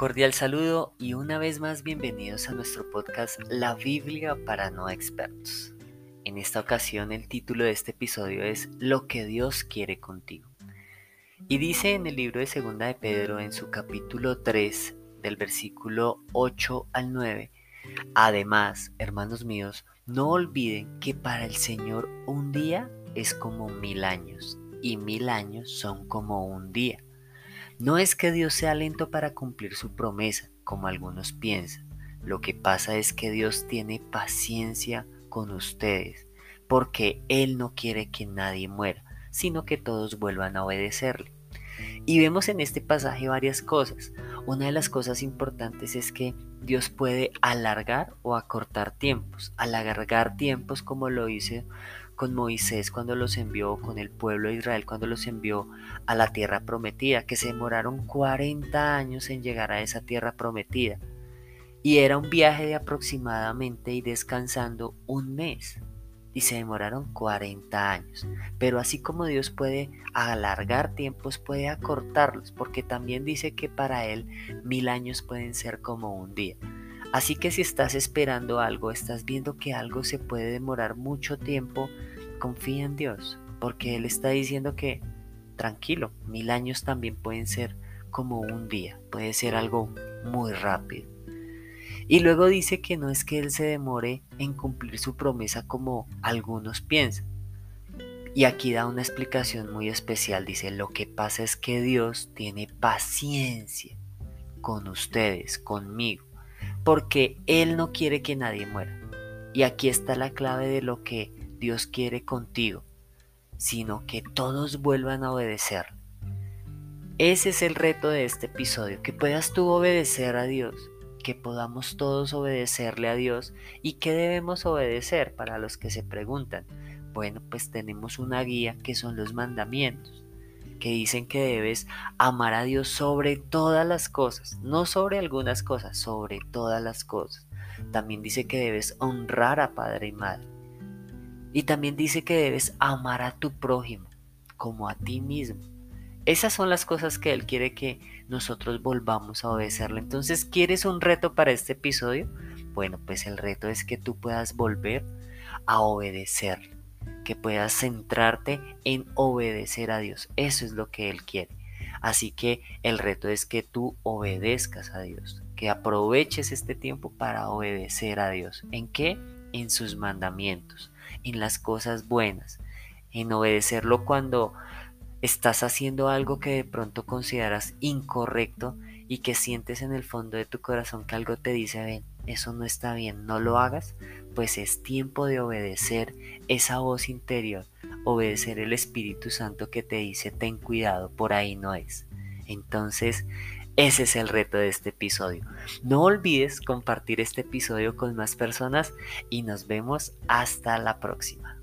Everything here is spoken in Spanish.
cordial saludo y una vez más bienvenidos a nuestro podcast La Biblia para no expertos. En esta ocasión el título de este episodio es Lo que Dios quiere contigo. Y dice en el libro de Segunda de Pedro en su capítulo 3 del versículo 8 al 9, Además, hermanos míos, no olviden que para el Señor un día es como mil años y mil años son como un día. No es que Dios sea lento para cumplir su promesa, como algunos piensan. Lo que pasa es que Dios tiene paciencia con ustedes, porque Él no quiere que nadie muera, sino que todos vuelvan a obedecerle. Y vemos en este pasaje varias cosas. Una de las cosas importantes es que Dios puede alargar o acortar tiempos. Alargar tiempos como lo hizo con Moisés cuando los envió, con el pueblo de Israel cuando los envió a la tierra prometida, que se demoraron 40 años en llegar a esa tierra prometida. Y era un viaje de aproximadamente y descansando un mes. Y se demoraron 40 años. Pero así como Dios puede alargar tiempos, puede acortarlos, porque también dice que para Él mil años pueden ser como un día. Así que si estás esperando algo, estás viendo que algo se puede demorar mucho tiempo, confía en Dios, porque Él está diciendo que, tranquilo, mil años también pueden ser como un día, puede ser algo muy rápido. Y luego dice que no es que Él se demore en cumplir su promesa como algunos piensan. Y aquí da una explicación muy especial. Dice, lo que pasa es que Dios tiene paciencia con ustedes, conmigo, porque Él no quiere que nadie muera. Y aquí está la clave de lo que Dios quiere contigo, sino que todos vuelvan a obedecer. Ese es el reto de este episodio, que puedas tú obedecer a Dios, que podamos todos obedecerle a Dios y que debemos obedecer para los que se preguntan. Bueno, pues tenemos una guía que son los mandamientos, que dicen que debes amar a Dios sobre todas las cosas, no sobre algunas cosas, sobre todas las cosas. También dice que debes honrar a padre y madre. Y también dice que debes amar a tu prójimo como a ti mismo. Esas son las cosas que Él quiere que nosotros volvamos a obedecerle. Entonces, ¿quieres un reto para este episodio? Bueno, pues el reto es que tú puedas volver a obedecerle, que puedas centrarte en obedecer a Dios. Eso es lo que Él quiere. Así que el reto es que tú obedezcas a Dios, que aproveches este tiempo para obedecer a Dios. ¿En qué? En sus mandamientos en las cosas buenas, en obedecerlo cuando estás haciendo algo que de pronto consideras incorrecto y que sientes en el fondo de tu corazón que algo te dice, ven, eso no está bien, no lo hagas, pues es tiempo de obedecer esa voz interior, obedecer el Espíritu Santo que te dice, ten cuidado, por ahí no es. Entonces, ese es el reto de este episodio. No olvides compartir este episodio con más personas y nos vemos hasta la próxima.